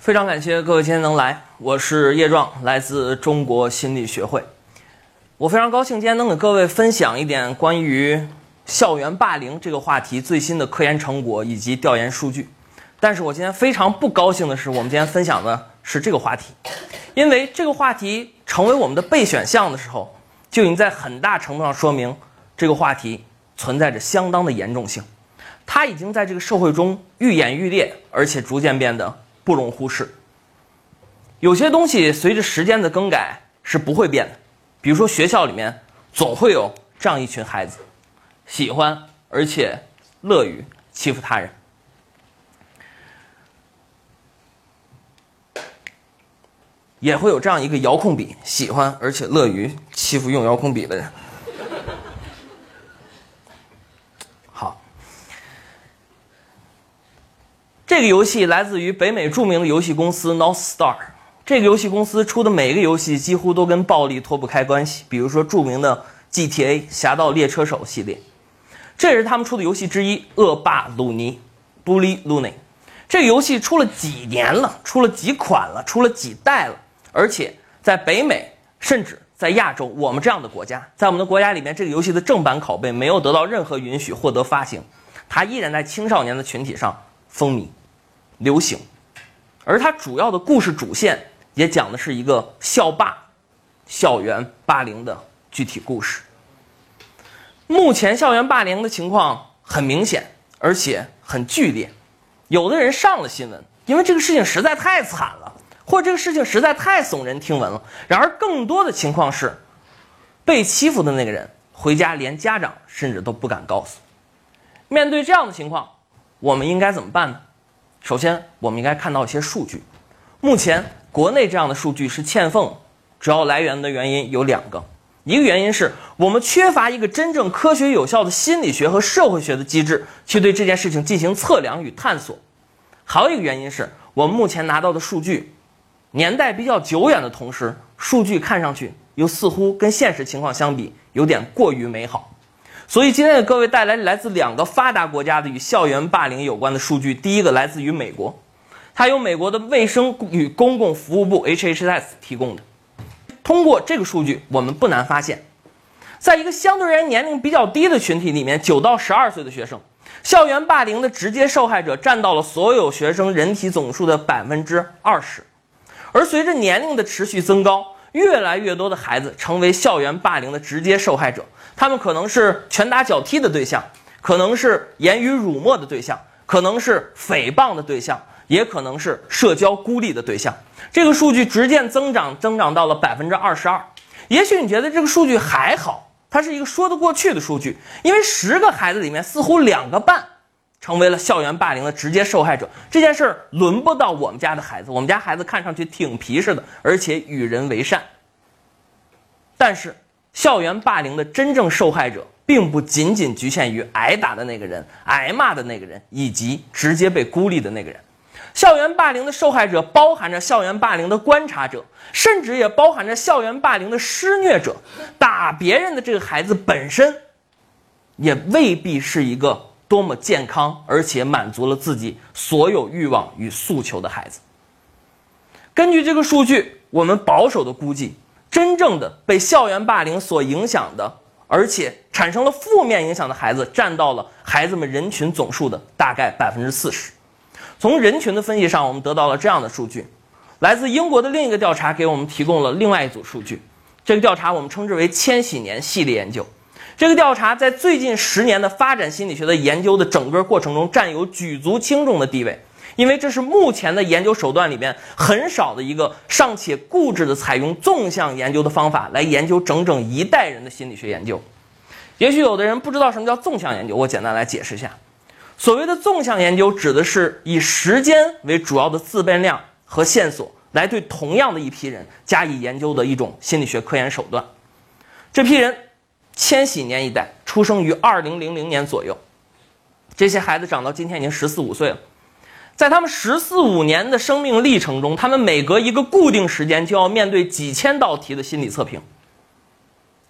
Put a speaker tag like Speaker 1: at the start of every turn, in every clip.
Speaker 1: 非常感谢各位今天能来，我是叶壮，来自中国心理学会。我非常高兴今天能给各位分享一点关于校园霸凌这个话题最新的科研成果以及调研数据。但是我今天非常不高兴的是，我们今天分享的是这个话题，因为这个话题成为我们的备选项的时候，就已经在很大程度上说明这个话题存在着相当的严重性，它已经在这个社会中愈演愈烈，而且逐渐变得不容忽视。有些东西随着时间的更改是不会变的，比如说学校里面总会有这样一群孩子，喜欢而且乐于欺负他人。也会有这样一个遥控笔，喜欢而且乐于欺负用遥控笔的人。这个游戏来自于北美著名的游戏公司 North Star。这个游戏公司出的每一个游戏几乎都跟暴力脱不开关系，比如说著名的 GTA《侠盗猎车手》系列，这也是他们出的游戏之一《恶霸鲁尼》（Bully Luny）。这个游戏出了几年了，出了几款了，出了几代了。而且在北美，甚至在亚洲，我们这样的国家，在我们的国家里面，这个游戏的正版拷贝没有得到任何允许获得发行，它依然在青少年的群体上风靡、流行。而它主要的故事主线也讲的是一个校霸、校园霸凌的具体故事。目前校园霸凌的情况很明显，而且很剧烈，有的人上了新闻，因为这个事情实在太惨了。或者这个事情实在太耸人听闻了。然而，更多的情况是，被欺负的那个人回家连家长甚至都不敢告诉。面对这样的情况，我们应该怎么办呢？首先，我们应该看到一些数据。目前，国内这样的数据是欠奉，主要来源的原因有两个：一个原因是我们缺乏一个真正科学有效的心理学和社会学的机制去对这件事情进行测量与探索；还有一个原因是我们目前拿到的数据。年代比较久远的同时，数据看上去又似乎跟现实情况相比有点过于美好，所以今天给各位带来来自两个发达国家的与校园霸凌有关的数据。第一个来自于美国，它由美国的卫生与公共服务部 HHS 提供的。通过这个数据，我们不难发现，在一个相对而言年龄比较低的群体里面，九到十二岁的学生，校园霸凌的直接受害者占到了所有学生人体总数的百分之二十。而随着年龄的持续增高，越来越多的孩子成为校园霸凌的直接受害者。他们可能是拳打脚踢的对象，可能是言语辱没的对象，可能是诽谤的对象，也可能是社交孤立的对象。这个数据逐渐增长，增长到了百分之二十二。也许你觉得这个数据还好，它是一个说得过去的数据，因为十个孩子里面似乎两个半。成为了校园霸凌的直接受害者，这件事儿轮不到我们家的孩子。我们家孩子看上去挺皮实的，而且与人为善。但是，校园霸凌的真正受害者并不仅仅局限于挨打的那个人、挨骂的那个人以及直接被孤立的那个人。校园霸凌的受害者包含着校园霸凌的观察者，甚至也包含着校园霸凌的施虐者。打别人的这个孩子本身，也未必是一个。多么健康，而且满足了自己所有欲望与诉求的孩子。根据这个数据，我们保守的估计，真正的被校园霸凌所影响的，而且产生了负面影响的孩子，占到了孩子们人群总数的大概百分之四十。从人群的分析上，我们得到了这样的数据：来自英国的另一个调查给我们提供了另外一组数据。这个调查我们称之为“千禧年系列研究”。这个调查在最近十年的发展心理学的研究的整个过程中占有举足轻重的地位，因为这是目前的研究手段里面很少的一个尚且固执的采用纵向研究的方法来研究整整一代人的心理学研究。也许有的人不知道什么叫纵向研究，我简单来解释一下。所谓的纵向研究，指的是以时间为主要的自变量和线索，来对同样的一批人加以研究的一种心理学科研手段。这批人。千禧年一代出生于二零零零年左右，这些孩子长到今天已经十四五岁了，在他们十四五年的生命历程中，他们每隔一个固定时间就要面对几千道题的心理测评。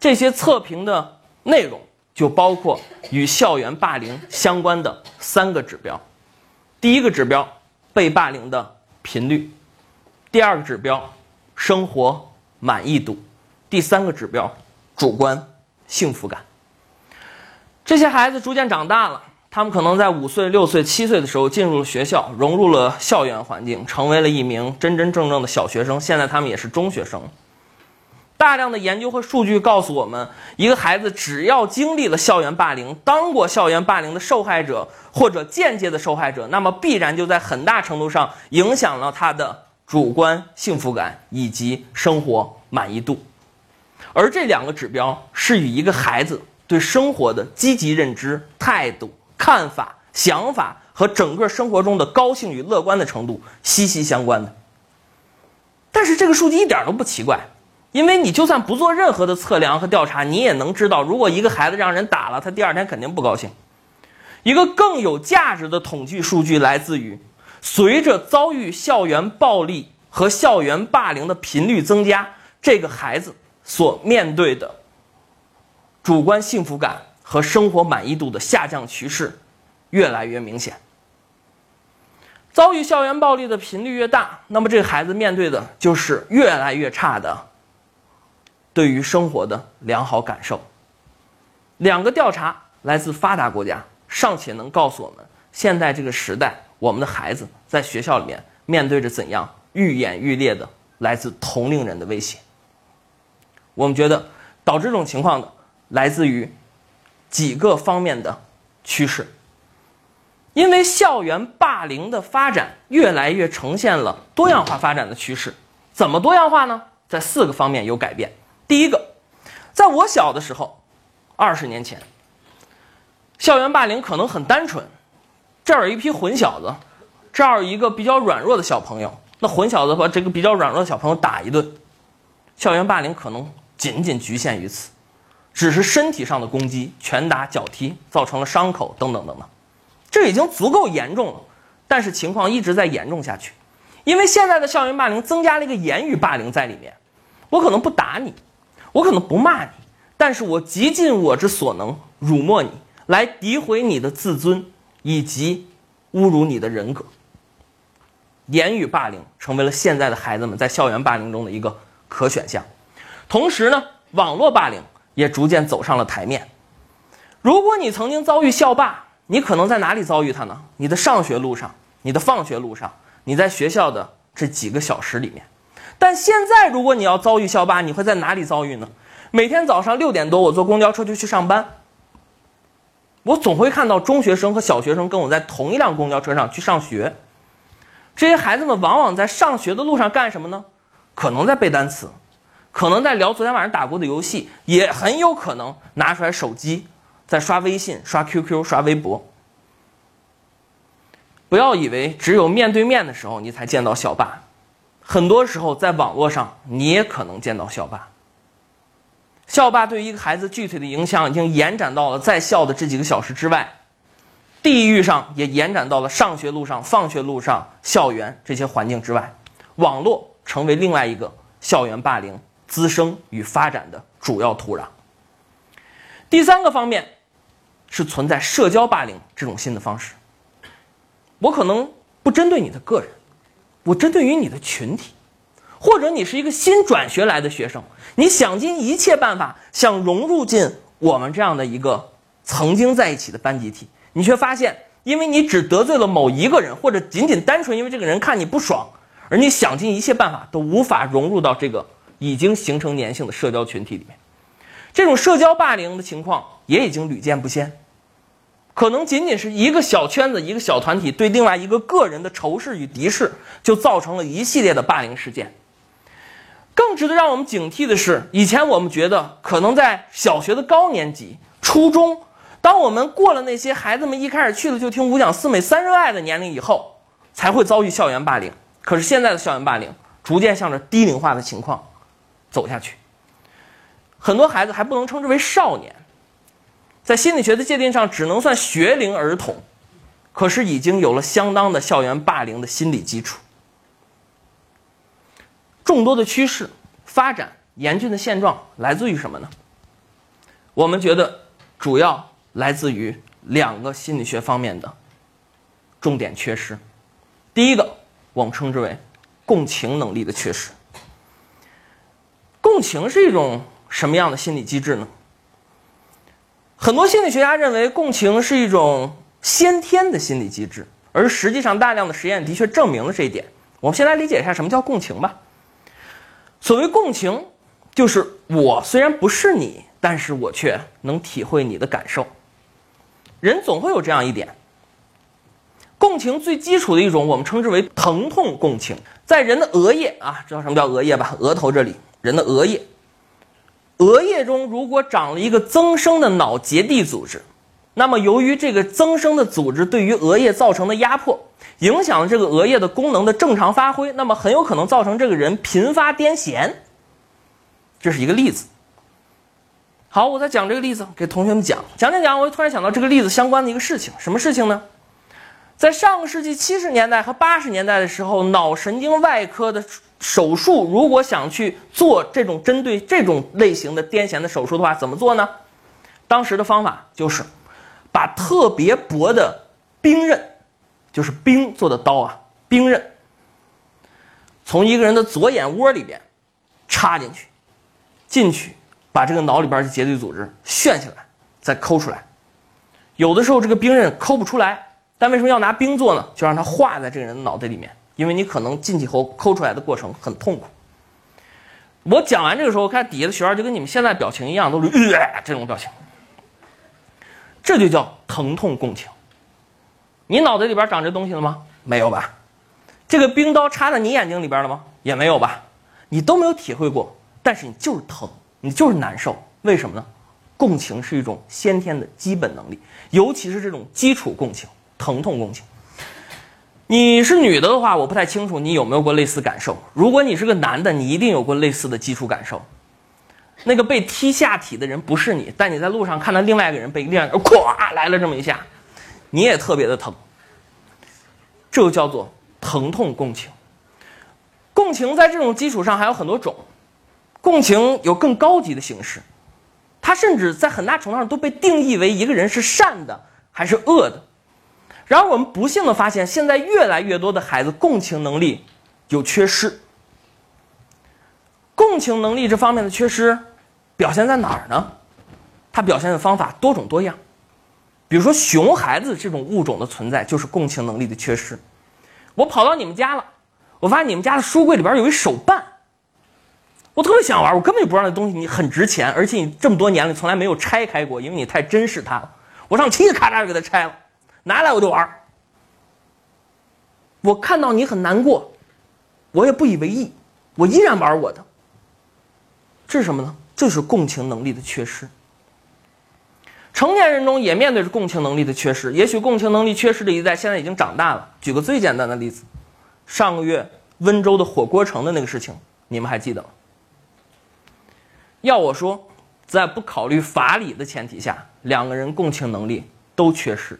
Speaker 1: 这些测评的内容就包括与校园霸凌相关的三个指标：第一个指标，被霸凌的频率；第二个指标，生活满意度；第三个指标，主观幸福感。这些孩子逐渐长大了，他们可能在五岁、六岁、七岁的时候进入了学校，融入了校园环境，成为了一名真真正正的小学生。现在他们也是中学生。大量的研究和数据告诉我们，一个孩子只要经历了校园霸凌，当过校园霸凌的受害者或者间接的受害者，那么必然就在很大程度上影响了他的主观幸福感以及生活满意度。而这两个指标是与一个孩子对生活的积极认知、态度、看法、想法和整个生活中的高兴与乐观的程度息息相关的。但是这个数据一点都不奇怪。因为你就算不做任何的测量和调查，你也能知道，如果一个孩子让人打了，他第二天肯定不高兴。一个更有价值的统计数据来自于，随着遭遇校园暴力和校园霸凌的频率增加，这个孩子所面对的主观幸福感和生活满意度的下降趋势越来越明显。遭遇校园暴力的频率越大，那么这个孩子面对的就是越来越差的。对于生活的良好感受，两个调查来自发达国家，尚且能告诉我们，现在这个时代，我们的孩子在学校里面面对着怎样愈演愈烈的来自同龄人的威胁。我们觉得导致这种情况的来自于几个方面的趋势，因为校园霸凌的发展越来越呈现了多样化发展的趋势。怎么多样化呢？在四个方面有改变。第一个，在我小的时候，二十年前，校园霸凌可能很单纯，这儿有一批混小子，这儿有一个比较软弱的小朋友，那混小子把这个比较软弱的小朋友打一顿，校园霸凌可能仅仅局限于此，只是身体上的攻击，拳打脚踢造成了伤口等等等等，这已经足够严重了，但是情况一直在严重下去，因为现在的校园霸凌增加了一个言语霸凌在里面，我可能不打你。我可能不骂你，但是我极尽我之所能辱没你，来诋毁你的自尊，以及侮辱你的人格。言语霸凌成为了现在的孩子们在校园霸凌中的一个可选项。同时呢，网络霸凌也逐渐走上了台面。如果你曾经遭遇校霸，你可能在哪里遭遇他呢？你的上学路上，你的放学路上，你在学校的这几个小时里面。但现在，如果你要遭遇校霸，你会在哪里遭遇呢？每天早上六点多，我坐公交车就去上班。我总会看到中学生和小学生跟我在同一辆公交车上去上学。这些孩子们往往在上学的路上干什么呢？可能在背单词，可能在聊昨天晚上打过的游戏，也很有可能拿出来手机在刷微信、刷 QQ、刷微博。不要以为只有面对面的时候你才见到校霸。很多时候，在网络上你也可能见到校霸。校霸对于一个孩子具体的影响，已经延展到了在校的这几个小时之外，地域上也延展到了上学路上、放学路上、校园这些环境之外。网络成为另外一个校园霸凌滋生与发展的主要土壤。第三个方面，是存在社交霸凌这种新的方式。我可能不针对你的个人。我针对于你的群体，或者你是一个新转学来的学生，你想尽一切办法想融入进我们这样的一个曾经在一起的班集体，你却发现，因为你只得罪了某一个人，或者仅仅单纯因为这个人看你不爽，而你想尽一切办法都无法融入到这个已经形成粘性的社交群体里面，这种社交霸凌的情况也已经屡见不鲜。可能仅仅是一个小圈子、一个小团体对另外一个个人的仇视与敌视，就造成了一系列的霸凌事件。更值得让我们警惕的是，以前我们觉得可能在小学的高年级、初中，当我们过了那些孩子们一开始去了就听五讲四美三热爱的年龄以后，才会遭遇校园霸凌。可是现在的校园霸凌逐渐向着低龄化的情况走下去，很多孩子还不能称之为少年。在心理学的界定上，只能算学龄儿童，可是已经有了相当的校园霸凌的心理基础。众多的趋势发展严峻的现状来自于什么呢？我们觉得主要来自于两个心理学方面的重点缺失。第一个，我们称之为共情能力的缺失。共情是一种什么样的心理机制呢？很多心理学家认为，共情是一种先天的心理机制，而实际上，大量的实验的确证明了这一点。我们先来理解一下什么叫共情吧。所谓共情，就是我虽然不是你，但是我却能体会你的感受。人总会有这样一点。共情最基础的一种，我们称之为疼痛共情，在人的额叶啊，知道什么叫额叶吧？额头这里，人的额叶，额叶中如果长了一个增生的脑结缔组织，那么由于这个增生的组织对于额叶造成的压迫。影响了这个额叶的功能的正常发挥，那么很有可能造成这个人频发癫痫。这是一个例子。好，我再讲这个例子给同学们讲讲讲讲，我就突然想到这个例子相关的一个事情，什么事情呢？在上个世纪七十年代和八十年代的时候，脑神经外科的手术如果想去做这种针对这种类型的癫痫的手术的话，怎么做呢？当时的方法就是把特别薄的冰刃。就是冰做的刀啊，冰刃从一个人的左眼窝里边插进去，进去把这个脑里边的结缔组织旋下来，再抠出来。有的时候这个冰刃抠不出来，但为什么要拿冰做呢？就让它化在这个人的脑袋里面，因为你可能进去后抠出来的过程很痛苦。我讲完这个时候，看底下的学员就跟你们现在表情一样，都是呃这种表情，这就叫疼痛共情。你脑袋里边长这东西了吗？没有吧。这个冰刀插在你眼睛里边了吗？也没有吧。你都没有体会过，但是你就是疼，你就是难受。为什么呢？共情是一种先天的基本能力，尤其是这种基础共情、疼痛共情。你是女的的话，我不太清楚你有没有过类似感受。如果你是个男的，你一定有过类似的基础感受。那个被踢下体的人不是你，但你在路上看到另外一个人被另外一个人咵来了这么一下。你也特别的疼，这就叫做疼痛共情。共情在这种基础上还有很多种，共情有更高级的形式，它甚至在很大程度上都被定义为一个人是善的还是恶的。然而我们不幸的发现，现在越来越多的孩子共情能力有缺失。共情能力这方面的缺失表现在哪儿呢？它表现的方法多种多样。比如说，熊孩子这种物种的存在就是共情能力的缺失。我跑到你们家了，我发现你们家的书柜里边有一手办，我特别想玩，我根本就不知道那东西你很值钱，而且你这么多年了从来没有拆开过，因为你太珍视它了。我上去咔嚓就给它拆了，拿来我就玩。我看到你很难过，我也不以为意，我依然玩我的。这是什么呢？这是共情能力的缺失。成年人中也面对着共情能力的缺失，也许共情能力缺失的一代现在已经长大了。举个最简单的例子，上个月温州的火锅城的那个事情，你们还记得吗？要我说，在不考虑法理的前提下，两个人共情能力都缺失。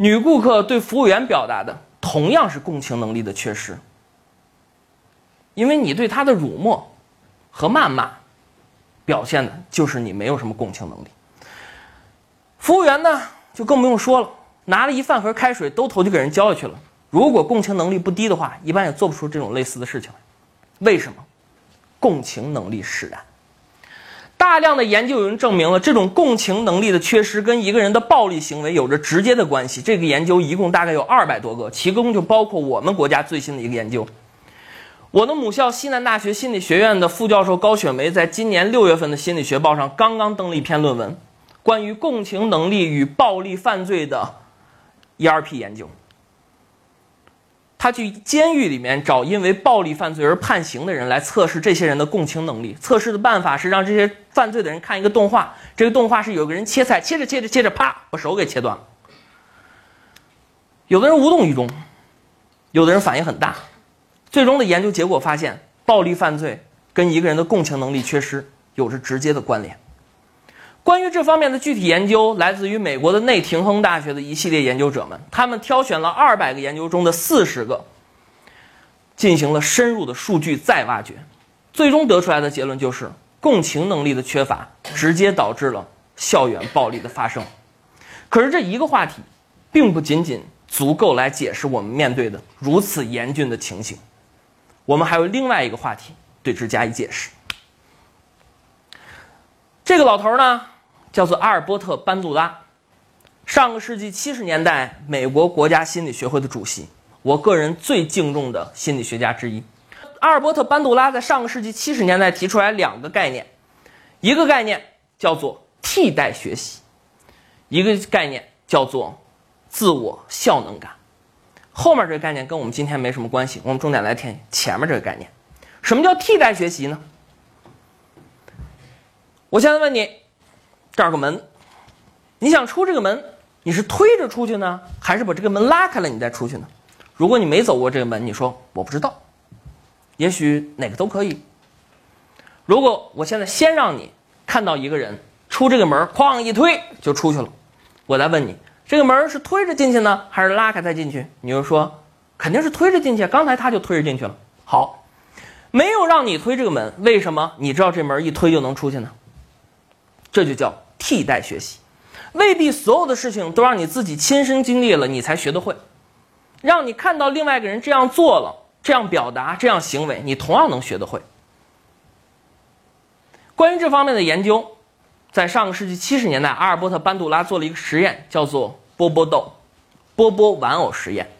Speaker 1: 女顾客对服务员表达的同样是共情能力的缺失，因为你对她的辱没和谩骂，表现的就是你没有什么共情能力。服务员呢，就更不用说了，拿了一饭盒开水，兜头就给人浇下去了。如果共情能力不低的话，一般也做不出这种类似的事情来。为什么？共情能力使然。大量的研究已经证明了，这种共情能力的缺失跟一个人的暴力行为有着直接的关系。这个研究一共大概有二百多个，其中就包括我们国家最新的一个研究。我的母校西南大学心理学院的副教授高雪梅，在今年六月份的《心理学报》上刚刚登了一篇论文。关于共情能力与暴力犯罪的 ERP 研究，他去监狱里面找因为暴力犯罪而判刑的人来测试这些人的共情能力。测试的办法是让这些犯罪的人看一个动画，这个动画是有个人切菜，切着切着切着，啪，把手给切断了。有的人无动于衷，有的人反应很大。最终的研究结果发现，暴力犯罪跟一个人的共情能力缺失有着直接的关联。关于这方面的具体研究，来自于美国的内廷亨大学的一系列研究者们。他们挑选了二百个研究中的四十个，进行了深入的数据再挖掘，最终得出来的结论就是：共情能力的缺乏直接导致了校园暴力的发生。可是这一个话题，并不仅仅足够来解释我们面对的如此严峻的情形。我们还有另外一个话题对之加以解释。这个老头呢，叫做阿尔伯特·班杜拉，上个世纪七十年代美国国家心理学会的主席，我个人最敬重的心理学家之一。阿尔伯特·班杜拉在上个世纪七十年代提出来两个概念，一个概念叫做替代学习，一个概念叫做自我效能感。后面这个概念跟我们今天没什么关系，我们重点来听前面这个概念。什么叫替代学习呢？我现在问你，这儿个门，你想出这个门，你是推着出去呢，还是把这个门拉开了你再出去呢？如果你没走过这个门，你说我不知道，也许哪个都可以。如果我现在先让你看到一个人出这个门，哐一推就出去了，我再问你，这个门是推着进去呢，还是拉开再进去？你就说肯定是推着进去，刚才他就推着进去了。好，没有让你推这个门，为什么你知道这门一推就能出去呢？这就叫替代学习，未必所有的事情都让你自己亲身经历了你才学得会，让你看到另外一个人这样做了、这样表达、这样行为，你同样能学得会。关于这方面的研究，在上个世纪七十年代，阿尔伯特·班杜拉做了一个实验，叫做波波豆、波波玩偶实验。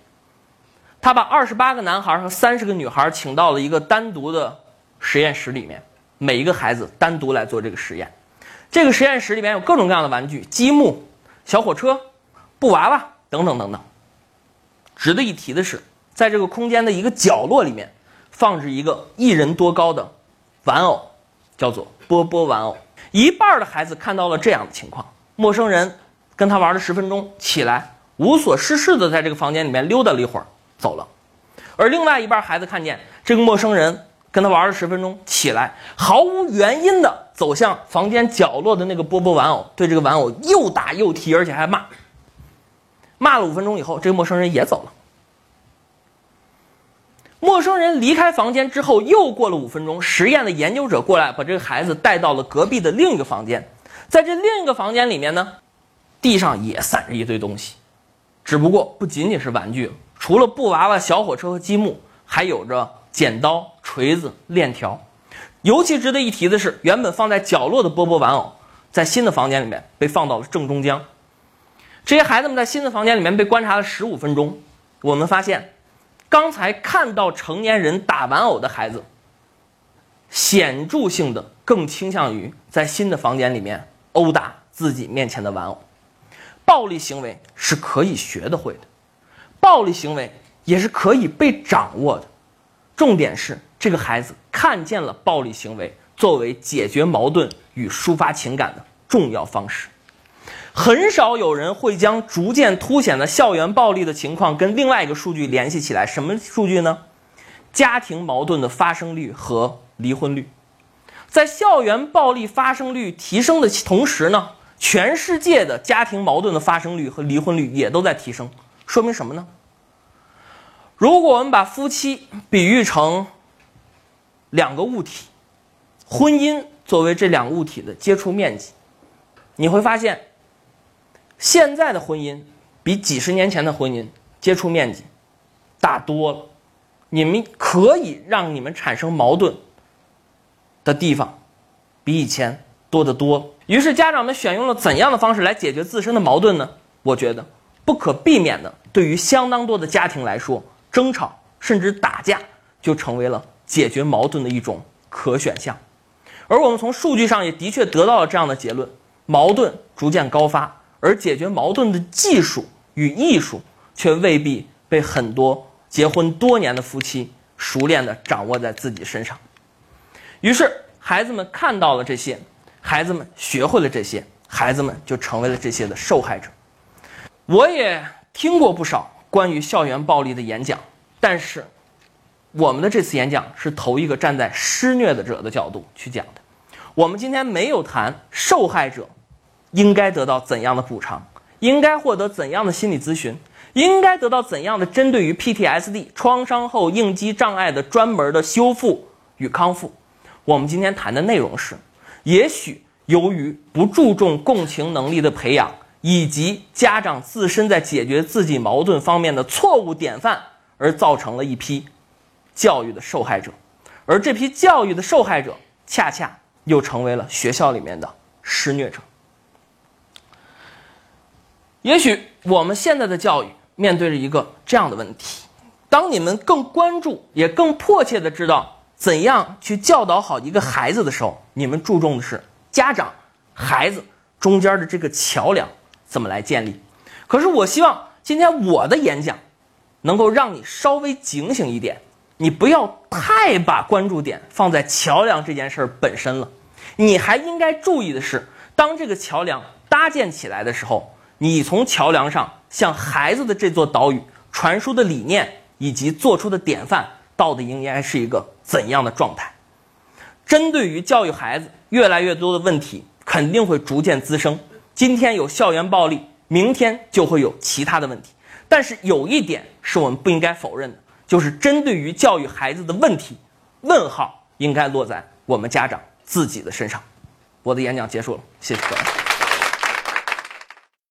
Speaker 1: 他把二十八个男孩和三十个女孩请到了一个单独的实验室里面，每一个孩子单独来做这个实验。这个实验室里面有各种各样的玩具，积木、小火车、布娃娃等等等等。值得一提的是，在这个空间的一个角落里面，放置一个一人多高的玩偶，叫做波波玩偶。一半的孩子看到了这样的情况：陌生人跟他玩了十分钟，起来无所事事的在这个房间里面溜达了一会儿，走了；而另外一半孩子看见这个陌生人。跟他玩了十分钟，起来毫无原因的走向房间角落的那个波波玩偶，对这个玩偶又打又踢，而且还骂。骂了五分钟以后，这个陌生人也走了。陌生人离开房间之后，又过了五分钟，实验的研究者过来，把这个孩子带到了隔壁的另一个房间。在这另一个房间里面呢，地上也散着一堆东西，只不过不仅仅是玩具，除了布娃娃、小火车和积木，还有着。剪刀、锤子、链条，尤其值得一提的是，原本放在角落的波波玩偶，在新的房间里面被放到了正中央。这些孩子们在新的房间里面被观察了十五分钟，我们发现，刚才看到成年人打玩偶的孩子，显著性的更倾向于在新的房间里面殴打自己面前的玩偶。暴力行为是可以学得会的，暴力行为也是可以被掌握的。重点是，这个孩子看见了暴力行为作为解决矛盾与抒发情感的重要方式。很少有人会将逐渐凸显的校园暴力的情况跟另外一个数据联系起来。什么数据呢？家庭矛盾的发生率和离婚率。在校园暴力发生率提升的同时呢，全世界的家庭矛盾的发生率和离婚率也都在提升。说明什么呢？如果我们把夫妻比喻成两个物体，婚姻作为这两个物体的接触面积，你会发现，现在的婚姻比几十年前的婚姻接触面积大多了。你们可以让你们产生矛盾的地方比以前多得多。于是家长们选用了怎样的方式来解决自身的矛盾呢？我觉得不可避免的，对于相当多的家庭来说。争吵甚至打架就成为了解决矛盾的一种可选项，而我们从数据上也的确得到了这样的结论：矛盾逐渐高发，而解决矛盾的技术与艺术却未必被很多结婚多年的夫妻熟练地掌握在自己身上。于是，孩子们看到了这些，孩子们学会了这些，孩子们就成为了这些的受害者。我也听过不少。关于校园暴力的演讲，但是我们的这次演讲是头一个站在施虐的者的角度去讲的。我们今天没有谈受害者应该得到怎样的补偿，应该获得怎样的心理咨询，应该得到怎样的针对于 PTSD 创伤后应激障碍的专门的修复与康复。我们今天谈的内容是，也许由于不注重共情能力的培养。以及家长自身在解决自己矛盾方面的错误典范，而造成了一批教育的受害者，而这批教育的受害者恰恰又成为了学校里面的施虐者。也许我们现在的教育面对着一个这样的问题：当你们更关注，也更迫切的知道怎样去教导好一个孩子的时候，你们注重的是家长、孩子中间的这个桥梁怎么来建立。可是，我希望今天我的演讲能够让你稍微警醒一点，你不要太把关注点放在桥梁这件事儿本身了，你还应该注意的是，当这个桥梁搭建起来的时候。你从桥梁上向孩子的这座岛屿传输的理念以及做出的典范，到底应该是一个怎样的状态？针对于教育孩子，越来越多的问题肯定会逐渐滋生。今天有校园暴力，明天就会有其他的问题。但是有一点是我们不应该否认的，就是针对于教育孩子的问题，问号应该落在我们家长自己的身上。我的演讲结束了，谢谢各位。